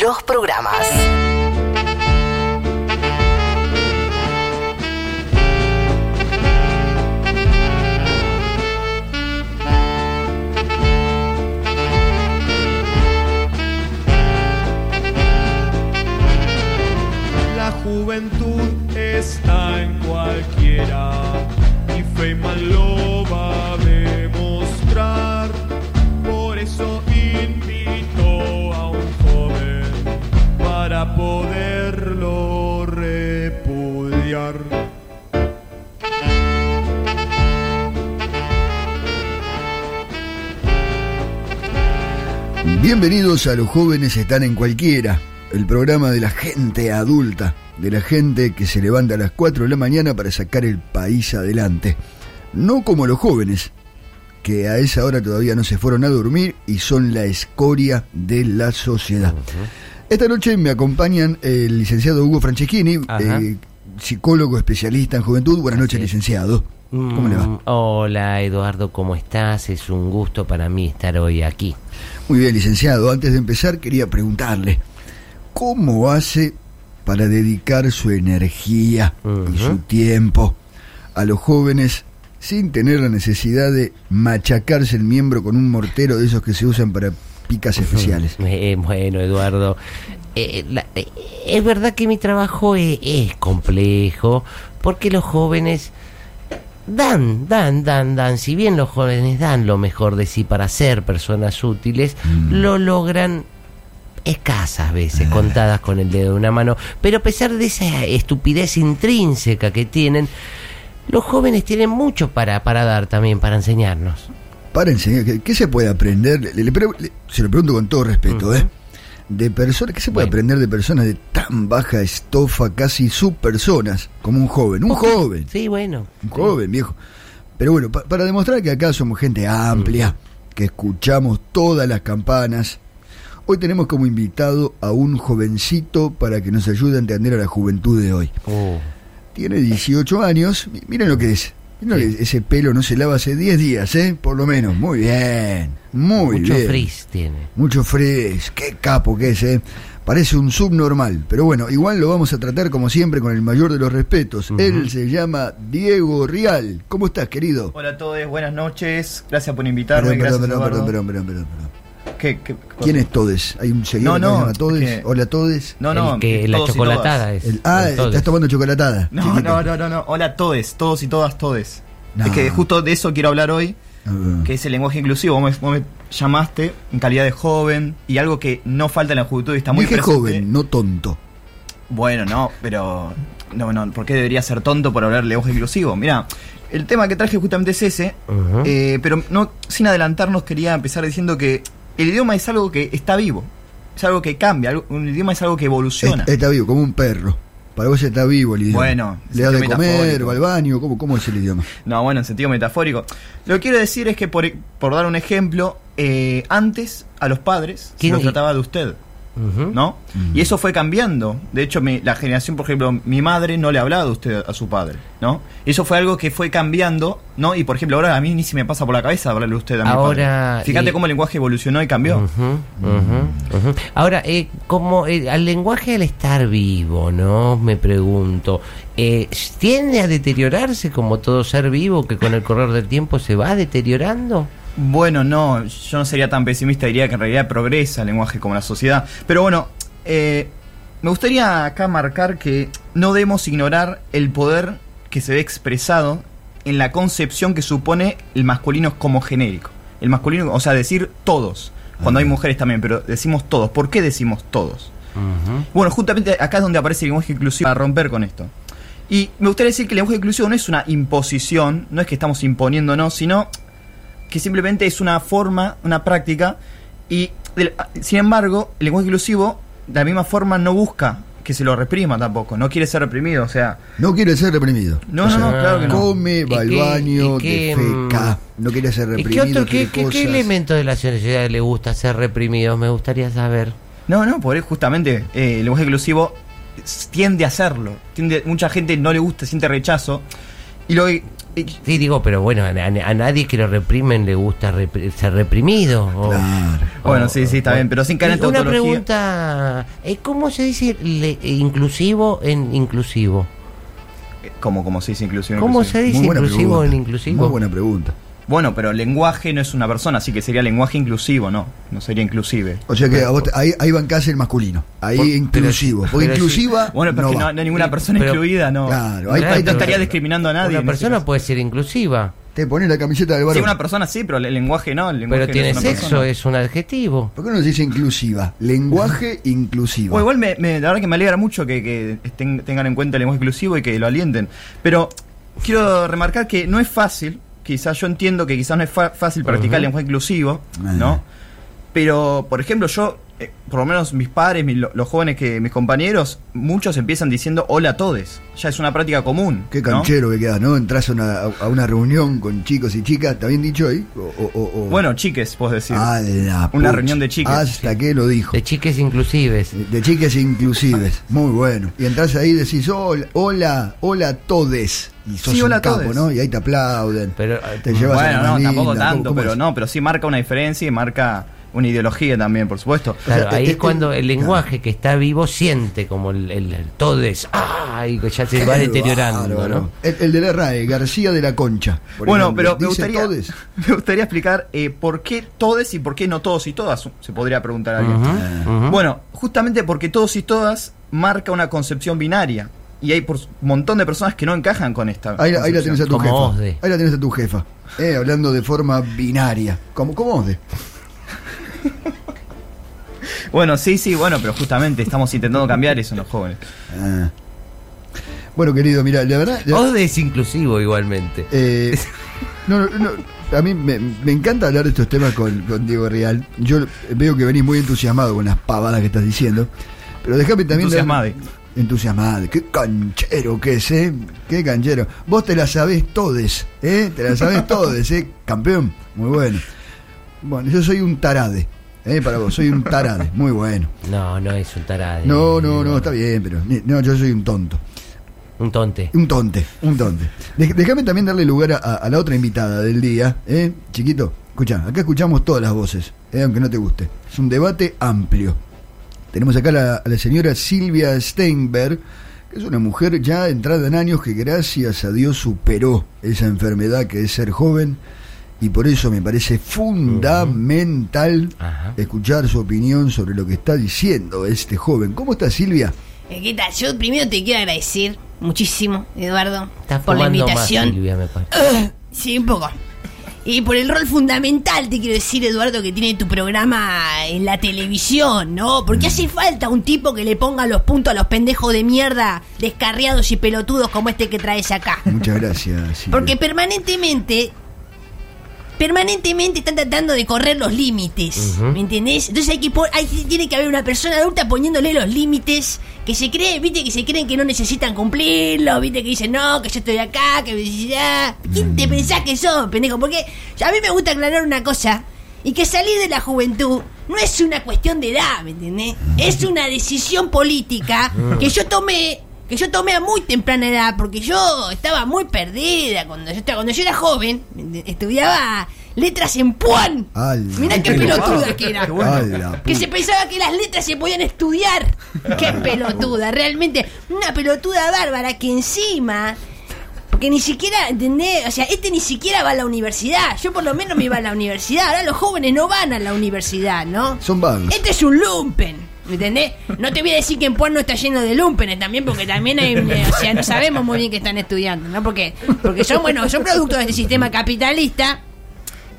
los programas. La juventud está en cualquiera y Feynman lo va para poderlo repudiar. Bienvenidos a Los jóvenes están en cualquiera, el programa de la gente adulta, de la gente que se levanta a las 4 de la mañana para sacar el país adelante. No como los jóvenes, que a esa hora todavía no se fueron a dormir y son la escoria de la sociedad. Esta noche me acompañan el licenciado Hugo Franceschini, eh, psicólogo especialista en juventud. Buenas noches, es. licenciado. ¿Cómo le va? Mm, Hola Eduardo, ¿cómo estás? Es un gusto para mí estar hoy aquí. Muy bien, licenciado. Antes de empezar, quería preguntarle, ¿cómo hace para dedicar su energía y su tiempo a los jóvenes sin tener la necesidad de machacarse el miembro con un mortero de esos que se usan para picas especiales? Eh, bueno Eduardo, eh, la- eh, es verdad que mi trabajo e- es, complejo porque los jóvenes dan, dan, dan, dan. Si bien los jóvenes dan lo mejor de sí para ser personas útiles, lo logran escasas veces, contadas con el dedo de una mano. Pero a pesar de esa estupidez intrínseca que tienen, los jóvenes tienen mucho para, para dar también, para enseñarnos. Para enseñar, ¿qué, qué se puede aprender? Le- le le- se lo pregunto con todo respeto. ¿eh? De personas, ¿qué se puede Bueno. aprender de personas de tan baja estofa, casi subpersonas, como un joven? Un joven. Sí, bueno. Un joven, viejo. Pero bueno, pa- para demostrar que acá somos gente amplia, que escuchamos todas las campanas, hoy tenemos como invitado a un jovencito para que nos ayude a entender a la juventud de hoy. Uh, Tiene 18 años, mi- miren lo que es. Ese pelo no se lava hace 10 días, ¿eh? Por lo menos. Muy bien. Muy mucho bien. frizz tiene. Mucho frizz. Qué capo que es, ¿eh? Parece un subnormal. Pero bueno, igual lo vamos a tratar como siempre con el mayor de los respetos. Él se llama Diego Rial. ¿Cómo estás, querido? Hola a todos, buenas noches. Gracias por invitarme. Perdón, perdón, gracias, perdón, Eduardo. perdón, perdón, perdón, perdón. ¿Qué, qué- ¿Quién es Todes? ¿Hay un seguidor No, que no, se llama Todes? es que- Hola, Todes. No, no, el que, la chocolatada es. El- ah, estás tomando chocolatada. No, no, no, no, no. Hola a todos, todos y todas, todes. No. Es que justo de eso quiero hablar hoy, que es el lenguaje inclusivo. Vos me, vos me llamaste en calidad de joven y algo que no falta en la juventud y está muy Dije presente. joven, no tonto. Bueno, no, pero no, no, ¿por qué debería ser tonto por hablar lenguaje inclusivo? Mira, el tema que traje justamente es ese, eh, pero no sin adelantarnos quería empezar diciendo que el idioma es algo que está vivo, es algo que cambia, algo- un idioma es algo que evoluciona. Es- Está vivo, como un perro. Para vos está vivo el idioma. Bueno, Le da de comer, va al baño. ¿Cómo, ¿Cómo es el idioma? No, bueno, en sentido metafórico. Lo que quiero decir es que, por, por dar un ejemplo, eh, antes a los padres se ¿Quién- los trataba de usted, ¿no? Y eso fue cambiando. De hecho, mi- la generación, por ejemplo, mi madre no le hablaba de usted a su padre, ¿no? Eso fue algo que fue cambiando, ¿no? Y, por ejemplo, ahora a mí ni se me pasa por la cabeza hablarle a usted a mi Ahora, padre. Fíjate eh, cómo el lenguaje evolucionó y cambió. Ahora, eh, como eh, al lenguaje al estar vivo, ¿no? Me pregunto, eh, ¿tiende a deteriorarse como todo ser vivo que con el correr del tiempo se va deteriorando? Bueno, no, yo no sería tan pesimista, diría que en realidad progresa el lenguaje como la sociedad. Pero bueno, eh, me gustaría acá marcar que no debemos ignorar el poder que se ve expresado en la concepción que supone el masculino como genérico. El masculino, o sea, decir todos, cuando hay mujeres también, pero decimos todos. ¿Por qué decimos todos? Bueno, justamente acá es donde aparece el lenguaje inclusivo para romper con esto. Y me gustaría decir que el lenguaje inclusivo no es una imposición, no es que estamos imponiéndonos, sino que simplemente es una forma, una práctica, y del- sin embargo, el lenguaje inclusivo de la misma forma no busca que se lo reprima tampoco, no quiere ser reprimido, o sea, No quiere ser reprimido. No, O no, sea, no, claro que no. Come, va ¿Y al baño, qué, defeca. No quiere ser ¿Y reprimido. qué, otro, qué, qué- qué elemento de la sociedad le gusta ser reprimido? Me gustaría saber. no, no, por eso justamente eh, el lenguaje inclusivo tiende a hacerlo, tiende, mucha gente no le gusta, siente rechazo, y lo que Sí, digo, pero bueno, a, nadie que lo reprimen le gusta repri- ser reprimido. o- Claro. Bueno, sí, sí, está bien, pero sin caer en Una pregunta, eh, ¿cómo se dice le- inclusivo en inclusivo? Como, como se dice inclusivo. ¿Cómo inclusivo. se dice inclusivo pregunta. en inclusivo? Muy buena pregunta. Bueno, pero lenguaje no es una persona, así que sería lenguaje inclusivo, ¿no? No sería inclusive. O sea que a vos te- ahí, ahí bancás el masculino. Ahí Por- inclusivo. pero- Porque pero inclusiva. Bueno, pero no es que no, va. no hay ninguna persona Pero- incluida, no. Claro, ahí- Claro, ahí no te- estaría discriminando a nadie. Una en ese persona caso. puede ser inclusiva, Te pones la camiseta del Sí, varón. una persona sí, pero el lenguaje no. El lenguaje pero no tiene es una sexo, persona. es un adjetivo. ¿Por qué no se dice inclusiva? Lenguaje inclusivo. O igual me, me- la verdad que me alegra mucho que, que estén- tengan en cuenta el lenguaje inclusivo y que lo alienten. Pero quiero remarcar que no es fácil, quizás yo entiendo que quizás no es fácil practicar el lenguaje inclusivo. ¿no? Pero, por ejemplo, yo, eh, por lo menos mis padres, mis- lo- los jóvenes que mis compañeros, muchos empiezan diciendo hola a todos. Ya es una práctica común. Qué ¿no? canchero que quedas, ¿no? Entras a una, a una reunión con chicos y chicas, ¿está bien dicho ahí? O, o- o- o- Bueno, chiques, puedo decir. A la una reunión de chiques. Hasta que lo dijo. De chiques inclusives. De chiques inclusives. Muy bueno. Y entras ahí y decís, hola, hola, hola todes. Y sos Sí, un capo, todes. ¿no? Y ahí te aplauden. Pero Te llevas a la bueno, no, tampoco tanto, ¿Cómo pero es? no, pero sí marca una diferencia y marca una ideología también, por supuesto. Claro, O sea, ahí es cuando el lenguaje que está vivo siente como el, el, el todes, ¡ah! y que ya se va deteriorando, bárbaro. ¿no? El, el de la RAE, García de la Concha. Bueno, ejemplo. pero me gustaría, todes. me gustaría explicar eh, por qué todes y por qué no todos y todas, se podría preguntar a alguien. Ujú. Bueno, justamente porque todos y todas marca una concepción binaria. Y hay por un montón de personas que no encajan con esta. Ahí, la- ahí la concepción. tenés a tu Como jefa. Osde. Ahí la tenés a tu jefa. Eh, hablando de forma binaria. Como, como Osde. Bueno, sí, sí, bueno, pero justamente estamos intentando cambiar eso en los jóvenes. Ah. Bueno, querido, mira, la verdad. la- Osde es inclusivo igualmente. Eh, no, no, no, a mí me, me encanta hablar de estos temas con, con Diego Real. Yo veo que venís muy entusiasmado con las pavadas que estás diciendo. Pero déjame también. Entusiasmade. Entusiasmado. Qué canchero que es, ¿eh? Qué canchero. Vos te la sabés todes, ¿eh? Te la sabés todes, ¿eh? Campeón. Muy bueno. Bueno, yo soy un tarade. ¿eh? Para vos, soy un tarade. Muy bueno. No, no es un tarade. No, no, no, está bien, pero. No, yo soy un tonto. Un tonte. Un tonte, un tonte. Déjame también darle lugar a, a la otra invitada del día, ¿eh? Chiquito, escucha, acá escuchamos todas las voces, ¿eh? aunque no te guste. Es un debate amplio. Tenemos acá la, a la señora Silvia Steinberg, que es una mujer ya entrada en años que gracias a Dios superó esa enfermedad que es ser joven y por eso me parece fundamental escuchar su opinión sobre lo que está diciendo este joven. ¿Cómo está Silvia? ¿Qué tal? Yo primero te quiero agradecer muchísimo, Eduardo, por la fumando más, invitación. Silvia, me parece. sí, un poco. Y por el rol fundamental, te quiero decir, Eduardo, que tiene tu programa en la televisión, ¿no? Porque hace falta un tipo que le ponga los puntos a los pendejos de mierda, descarriados y pelotudos como este que traes acá. Muchas gracias. Silvia. Porque permanentemente. Permanentemente están tratando de correr los límites. Ujú. ¿Me entendés? Entonces hay que hay, tiene que haber una persona adulta poniéndole los límites. Que se cree, viste, que se creen que no necesitan cumplirlos, viste, que dicen, no, que yo estoy acá, que ya. ¿Quién te pensás que sos, pendejo? Porque a mí me gusta aclarar una cosa. Y que salir de la juventud no es una cuestión de edad, ¿me entendés? Es una decisión política que yo tomé que yo tomé a muy temprana edad porque yo estaba muy perdida cuando yo estaba, cuando yo era joven estudiaba letras en Puan mira qué pelotuda que era que se pensaba que las letras se podían estudiar qué pelotuda realmente una pelotuda bárbara que encima porque ni siquiera, ¿entendés? O sea, este ni siquiera va a la universidad. Yo por lo menos me iba a la universidad. Ahora los jóvenes no van a la universidad, ¿no? Son vagos. Este es un lumpen. ¿Me entendés? No te voy a decir que en Puan no está lleno de lumpenes también, porque también hay, eh, o sea, no sabemos muy bien que están estudiando, ¿no? Porque, porque son, bueno, son productos de este sistema capitalista.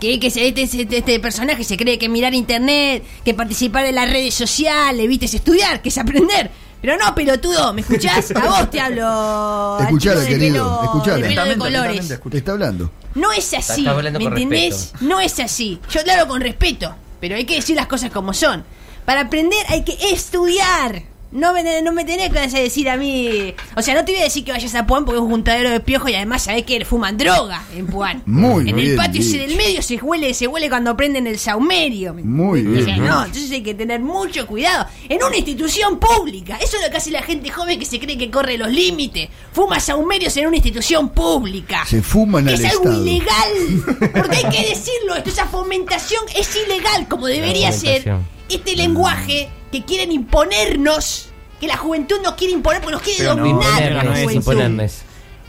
Que, que se- este, este, este personaje se cree que mirar internet, que participar en las redes sociales, viste, es estudiar, que es aprender. Pero no, pelotudo, ¿me escuchás? A vos te hablo. al Escuchala, chico de querido, pelo- escuchala. de pelo de Atentamente, colores. Te está hablando. No es así, ¿me entendés? respeto. No es así. Yo te hablo con respeto, pero hay que decir las cosas como son. Para aprender hay que estudiar. No me, no me tenés que decir a mí. O sea, no te voy a decir que vayas a Puan porque es un juntadero de piojos y además sabés que fuman droga en Puan. Muy En bien el patio ese del medio se huele, se huele cuando prenden el saumerio. ¿me Muy entendés? bien, O sea, ¿no? no, entonces hay que tener mucho cuidado. En una institución pública. Eso es lo que hace la gente joven que se cree que corre los límites. Fuma saumerios en una institución pública. Se fuman Que al es algo Estado. ilegal. Porque hay que decirlo, esto, esa fomentación es ilegal, como debería ser. Este lenguaje que quieren imponernos, que la juventud nos quiere imponer porque nos quiere Pero no, dominar la no es juventud. imponernos.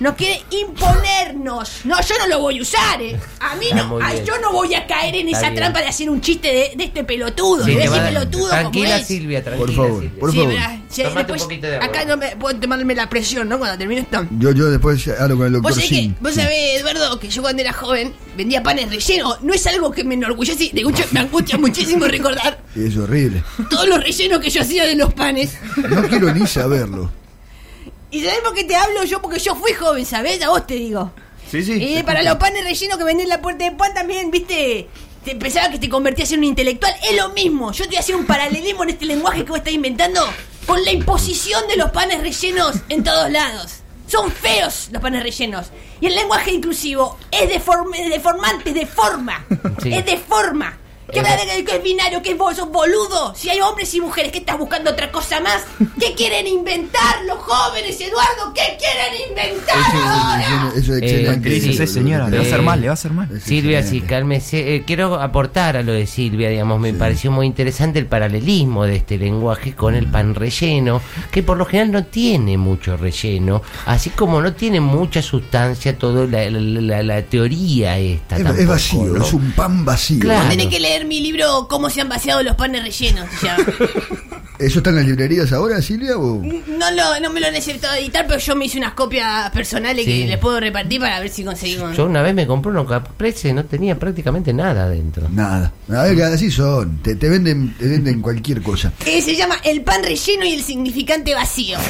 Nos quiere imponernos. No, yo no lo voy a usar, eh. A mí Está no, bien. yo no voy a caer en Está esa bien. trampa de hacer un chiste de, de este pelotudo, Sí, de ese pelotudo tranquila como es. Silvia, tranquila. Por favor, Silvia. por Sí, favor. sí, Tomate después- un poquito de agua. acá no me puedo tomarme la presión, ¿no? Cuando termine esto. Yo, yo después hablo con el doctor Vos sabés, que, Sin. vos sabés, Eduardo, que yo cuando era joven vendía panes rellenos. No es algo que me enorgullece, de hecho me angustia muchísimo recordar Es horrible. todos los rellenos que yo hacía de los panes. No quiero ni saberlo. ¿Y sabés por qué te hablo yo? Porque yo fui joven, ¿sabés? A vos te digo. Sí, sí. Y para los panes rellenos que vendían en la puerta de pan también, viste, te pensaba que te convertías en un intelectual. Es lo mismo. Yo te voy a hacer un paralelismo en este lenguaje que vos estás inventando con la imposición de los panes rellenos en todos lados. Son feos los panes rellenos. Y el lenguaje inclusivo es deformante, es de forma. Sí. Es de forma. ¿Qué de que- que es binario? ¿Que vos sos boludo? Si hay hombres y mujeres, ¿qué estás buscando otra cosa más? ¿Qué quieren inventar los jóvenes, Eduardo? ¿Qué quieren inventar ahora? Eso, eso es Eh, señora. Le va a hacer mal, le va a hacer mal. Silvia, sí, cálmese. Eh, quiero aportar a lo de Silvia, digamos, me pareció muy interesante el paralelismo de este lenguaje con el pan relleno, que por lo general no tiene mucho relleno, así como no tiene mucha sustancia toda la, la- la- la teoría esta. Es, vacío, ¿no? es un pan vacío. Claro. Tenés que leer mi libro Cómo se han vaciado los panes rellenos. ¿Eso está en las librerías ahora, Silvia? O? No, lo, no me lo han aceptado editar, pero yo me hice unas copias personales Sí. que les puedo repartir para ver si conseguimos. Yo una vez me compré uno caprese, no tenía prácticamente nada dentro. Nada. A ver, así son. Te, te venden, te venden cualquier cosa. Eh, se llama El pan relleno y el significante vacío.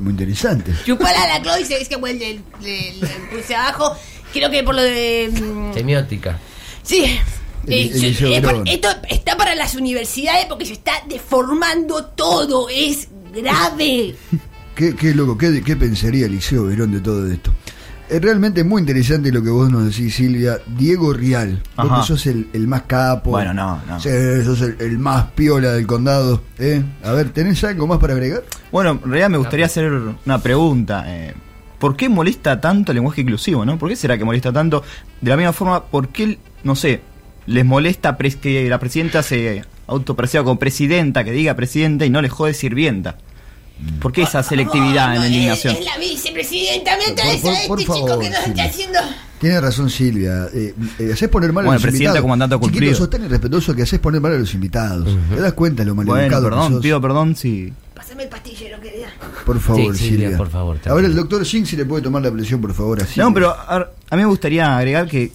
Muy interesante. Chupala la Chloe, se es que bueno, le, le- le puse abajo. Creo que por lo de. mm, Semiótica. Sí. El- Eh, el yo- Liceo eh, esto está para las universidades porque se está deformando todo. Es grave. ¿Qué, qué loco? ¿Qué, qué pensaría Eliseo Verón de todo esto? Es realmente muy interesante lo que vos nos decís, Silvia. Diego Rial, vos Ajá. que sos el, el más capo. Bueno, no, no. Sos el, el más piola del condado. ¿eh? A ver, ¿tenés algo más para agregar? Bueno, en realidad me gustaría hacer una pregunta. eh, ¿Por qué molesta tanto el lenguaje inclusivo, no? ¿Por qué será que molesta tanto? De la misma forma, ¿por qué, no sé, les molesta pres- que la presidenta se autoperciba como presidenta, que diga presidenta y no le jode sirvienta? ¿Por qué esa selectividad Oh, en la es- indignación? Es, la vicepresidenta. Me Por- traes por- a este por chico favor, que nos Silvia. está haciendo. Tiene razón Silvia. Eh, eh, haces poner mal a Bueno, los presidenta invitados. cumplido. sos tan irrespetuoso que haces poner mal a los invitados. ¿Te das cuenta lo Bueno, maleducado que perdón, sos? pido perdón si... Pásame el pastillero, querida. Por favor, Sí, Silvia. Silvia, por favor, Ahora el doctor Shin si le puede tomar la presión, por favor. Así No, pero a, a mí me gustaría agregar que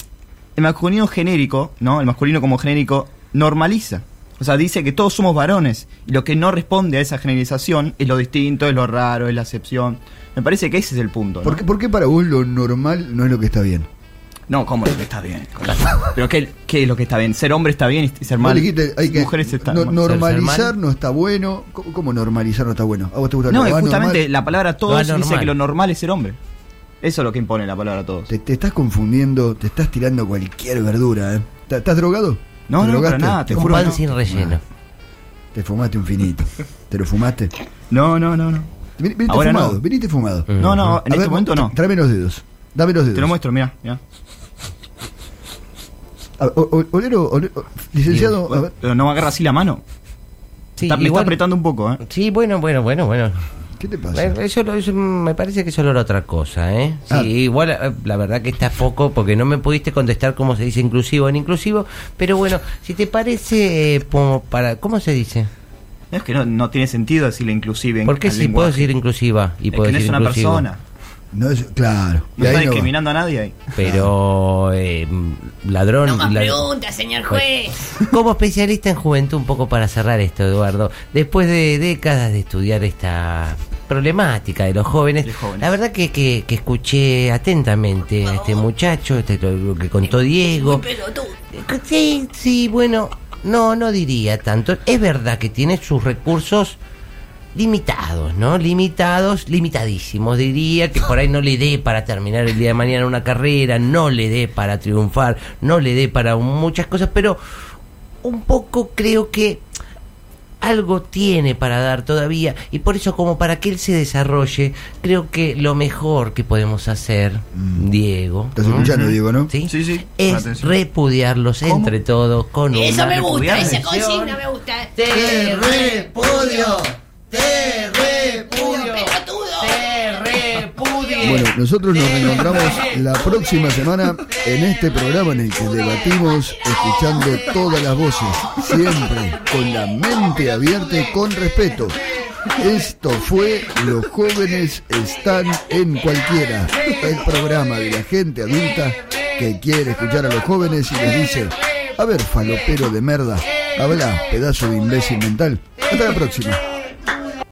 el masculino genérico, ¿no? El masculino como genérico normaliza. O sea, dice que todos somos varones. Y lo que no responde a esa generalización es lo distinto, es lo raro, es la excepción. Me parece que ese es el punto. ¿no? ¿Por qué, por qué para vos lo normal no es lo que está bien? No, ¿cómo lo que está bien? Pero ¿qué, ¿qué es lo que está bien? ¿Ser hombre está bien y ser mal? dijiste, hay que mujeres están no- mal. normalizar Ser- ser mal. no está bueno. ¿Cómo, normalizar no está bueno? ¿A vos te gusta No, es justamente la palabra todos dice que lo normal es ser hombre. Eso es lo que impone la palabra todos. Te, te estás confundiendo, te estás tirando cualquier verdura, ¿eh? ¿Estás- ¿Estás drogado? No, ¿Te no, para nada, te Un juro pan sin relleno. Te fumaste un finito. ¿Te lo fumaste? No, no, no, no. Viniste Ahora fumado, no. viniste fumado. No, no, A en este ver, momento no. Tráeme los dedos. Dame los dedos. Te lo muestro, mira, mira. A- o- olero, olero- licenciado, a ver. Pero no agarra así la mano. Sí, Está- me está igual- apretando un poco, ¿eh? Sí, bueno, bueno, bueno, bueno. ¿Qué te pasa? Eso, lo- eso me parece que eso era otra cosa, ¿eh? Sí, Ah. igual eh, la verdad que está poco porque no me pudiste contestar cómo se dice inclusivo en inclusivo, pero bueno, si te parece, eh, como para, ¿cómo se dice? Es que no, no tiene sentido decirle inclusive. ¿Por qué si lenguaje. puedo decir inclusiva y Es puedo que no es decir una inclusivo? persona. No es, claro. No está no discriminando a nadie ahí. Pero eh, ladrón, No más lad- preguntas, señor juez. Como especialista en juventud, un poco para cerrar esto, Eduardo, después de décadas de estudiar esta problemática de los jóvenes, De jóvenes. la verdad que, que, que escuché atentamente a este muchacho, este, lo, lo que contó Diego. Sí, sí, bueno, no, no diría tanto. Es verdad que tiene sus recursos limitados, ¿no? Limitados, limitadísimos. Diría que por ahí no le dé para terminar el día de mañana una carrera, no le dé para triunfar, no le dé para muchas cosas, pero un poco creo que algo tiene para dar todavía y por eso como para que él se desarrolle, creo que lo mejor que podemos hacer, Diego, Mm. ¿Estás ¿no? escuchando, Diego, no? ¿Sí? Sí, sí, es atención. repudiarlos ¿Cómo? entre todos con Eso una me gusta, esa consigna me gusta. Te repudio, te repudio, te repudio. Bueno, nosotros nos reencontramos la próxima semana en este programa en el que debatimos escuchando todas las voces, siempre con la mente abierta y con respeto. Esto fue Los jóvenes están en cualquiera, el programa de la gente adulta que quiere escuchar a los jóvenes y les dice, a ver, falopero de merda, habla, pedazo de imbécil mental. Hasta la próxima.